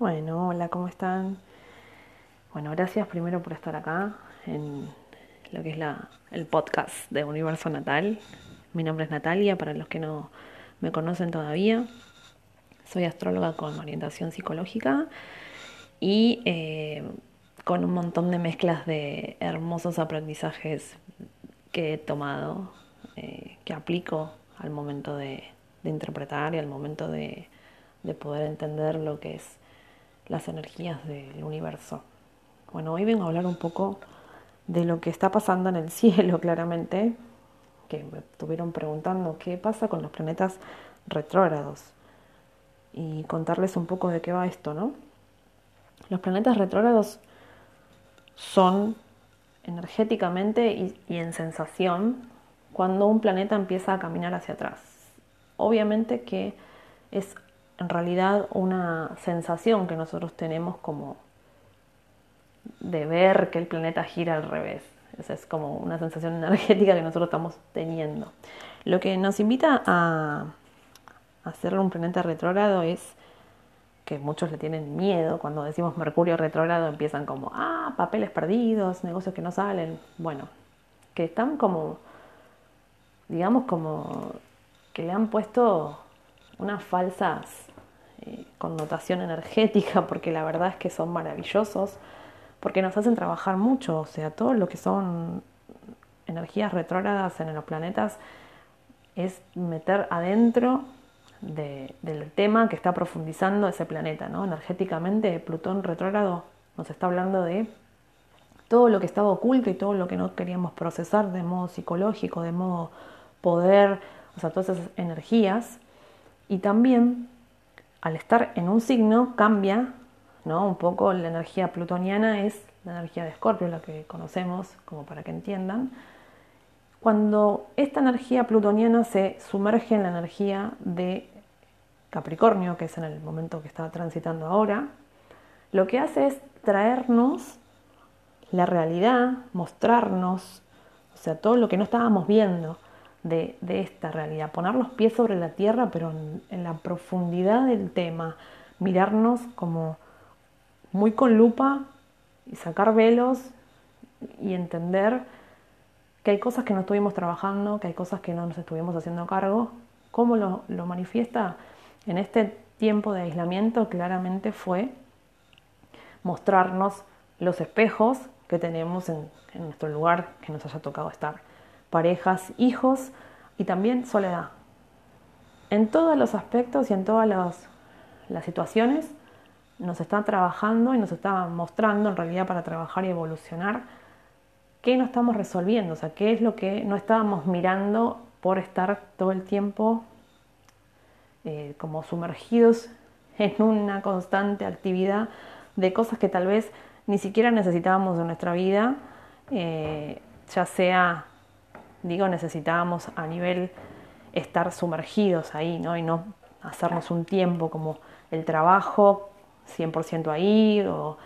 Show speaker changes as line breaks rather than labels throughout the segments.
Bueno, hola, ¿cómo están? Bueno, gracias primero por estar acá en lo que es la, el podcast de Universo Natal. Mi nombre es Natalia, para los que no me conocen todavía. Soy astróloga con orientación psicológica y eh, con un montón de mezclas de hermosos aprendizajes que he tomado, eh, que aplico al momento de, interpretar y al momento de poder entender lo que es las energías del universo. Bueno, hoy vengo a hablar un poco de lo que está pasando en el cielo, claramente, que me estuvieron preguntando qué pasa con los planetas retrógrados y contarles un poco de qué va esto, ¿no? Los planetas retrógrados son energéticamente y, y, en sensación cuando un planeta empieza a caminar hacia atrás. Obviamente que es en realidad una sensación que nosotros tenemos como de ver que el planeta gira al revés. Esa es como una sensación energética que nosotros estamos teniendo. Lo que nos invita a hacerle un planeta retrógrado es que muchos le tienen miedo. Cuando decimos Mercurio retrógrado empiezan como, ah, papeles perdidos, negocios que no salen. Bueno, que están como, digamos como que le han puesto unas falsas eh, connotación energética, porque la verdad es que son maravillosos, porque nos hacen trabajar mucho, o sea, todo lo que son energías retrógradas en los planetas es meter adentro de, del tema que está profundizando ese planeta, ¿no? Energéticamente, Plutón retrógrado nos está hablando de todo lo que estaba oculto y todo lo que no queríamos procesar de modo psicológico, de modo poder, o sea, todas esas energías. Y también, al estar en un signo, cambia, ¿no? Un poco la energía plutoniana es la energía de Escorpio, la que conocemos, como para que entiendan. Cuando esta energía plutoniana se sumerge en la energía de Capricornio, que es en el momento que está transitando ahora, lo que hace es traernos la realidad, mostrarnos, o sea, todo lo que no estábamos viendo de, esta realidad, poner los pies sobre la tierra, pero en, en, la profundidad del tema, mirarnos como muy con lupa y sacar velos y entender que hay cosas que no estuvimos trabajando, que hay cosas que no nos estuvimos haciendo cargo. ¿Cómo lo, lo manifiesta? en este tiempo de aislamiento claramente fue mostrarnos los espejos que tenemos en, en, nuestro lugar que nos haya tocado estar, parejas, hijos y también soledad. En todos los aspectos y en todas las, situaciones nos está trabajando y nos está mostrando en realidad para trabajar y evolucionar qué no estamos resolviendo, o sea, qué es lo que no estábamos mirando por estar todo el tiempo eh, como sumergidos en una constante actividad de cosas que tal vez ni siquiera necesitábamos en nuestra vida, eh, ya sea, digo, necesitábamos a nivel estar sumergidos ahí, ¿no? Y no hacernos un tiempo como el trabajo 100% ahí, o,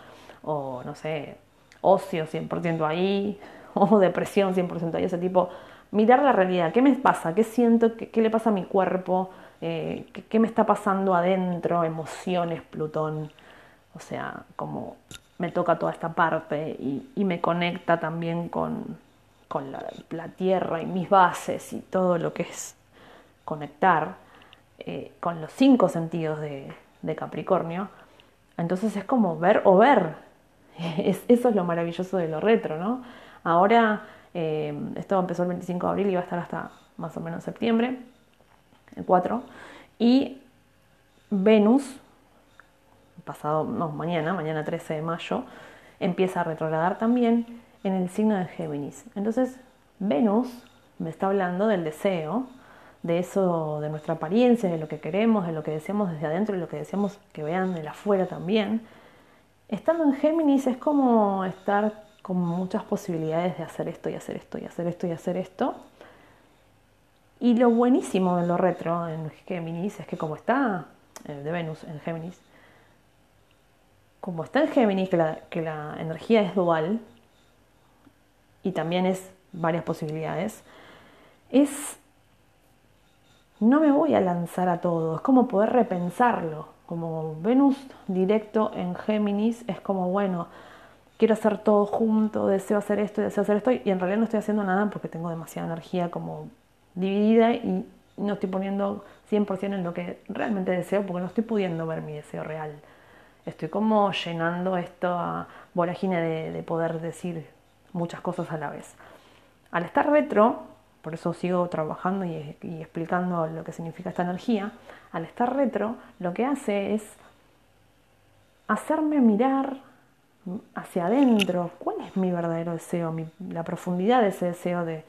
o, no sé, ocio 100% ahí, o depresión 100% ahí, ese tipo. Mirar la realidad, ¿qué me pasa? ¿Qué siento? ¿Qué, qué le pasa a mi cuerpo? eh, ¿qué, ¿qué, me está pasando adentro, emociones, Plutón, o sea, como me toca toda esta parte y, y me conecta también con, con la, Tierra y mis bases y todo lo que es conectar eh, con los cinco sentidos de, Capricornio, entonces es como ver o ver, es, eso es lo maravilloso de lo retro, ¿no? Ahora, eh, esto empezó el 25 de abril y va a estar hasta más o menos septiembre, el 4, y Venus, pasado, no, mañana, mañana 13 de mayo, empieza a retrogradar también en el signo de Géminis. Entonces, Venus me está hablando del deseo, de eso, de nuestra apariencia, de lo que queremos, de lo que deseamos desde adentro y lo que deseamos que vean de afuera también. Estando en Géminis es como estar con muchas posibilidades de hacer esto y hacer esto y hacer esto y hacer esto. Y lo buenísimo de lo retro en Géminis es que como está eh, de Venus en Géminis, como está en Géminis, que la, que la energía es dual y también es varias posibilidades, es no me voy a lanzar a todo, es como poder repensarlo. como Venus directo en Géminis es como, bueno, quiero hacer todo junto, deseo hacer esto, deseo hacer esto, y en realidad no estoy haciendo nada porque tengo demasiada energía como dividida y no estoy poniendo 100% en lo que realmente deseo porque no estoy pudiendo ver mi deseo real. Estoy como llenando esta vorágine de, de poder decir muchas cosas a la vez. Al estar retro, por eso sigo trabajando y, explicando lo que significa esta energía, al estar retro lo que hace es hacerme mirar hacia adentro cuál es mi verdadero deseo, la profundidad de ese deseo de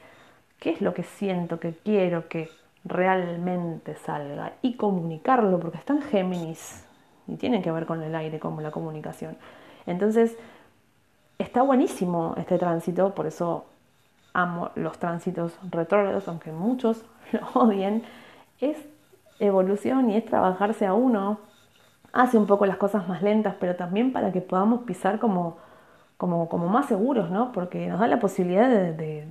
qué es lo que siento, que quiero que realmente salga y comunicarlo, porque está en Géminis y tiene que ver con el aire como la comunicación. Entonces, está buenísimo este tránsito, por eso amo los tránsitos retrógrados, aunque muchos lo odien, es evolución y es trabajarse a uno. Hace un poco las cosas más lentas, pero también para que podamos pisar como, como, como más seguros, ¿no? Porque nos da la posibilidad de,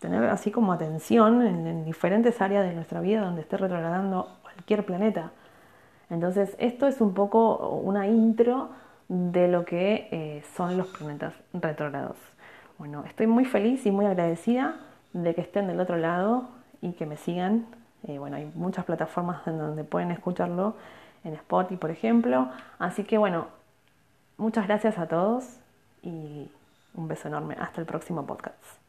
tener así como atención en, en, diferentes áreas de nuestra vida donde esté retrogradando cualquier planeta. Entonces, esto es un poco una intro de lo que eh, son los planetas retrógrados. Bueno, estoy muy feliz y muy agradecida de que estén del otro lado y que me sigan. Eh, bueno, hay muchas plataformas en donde pueden escucharlo, en Spotify, por ejemplo. Así que bueno, muchas gracias a todos y un beso enorme. Hasta el próximo podcast.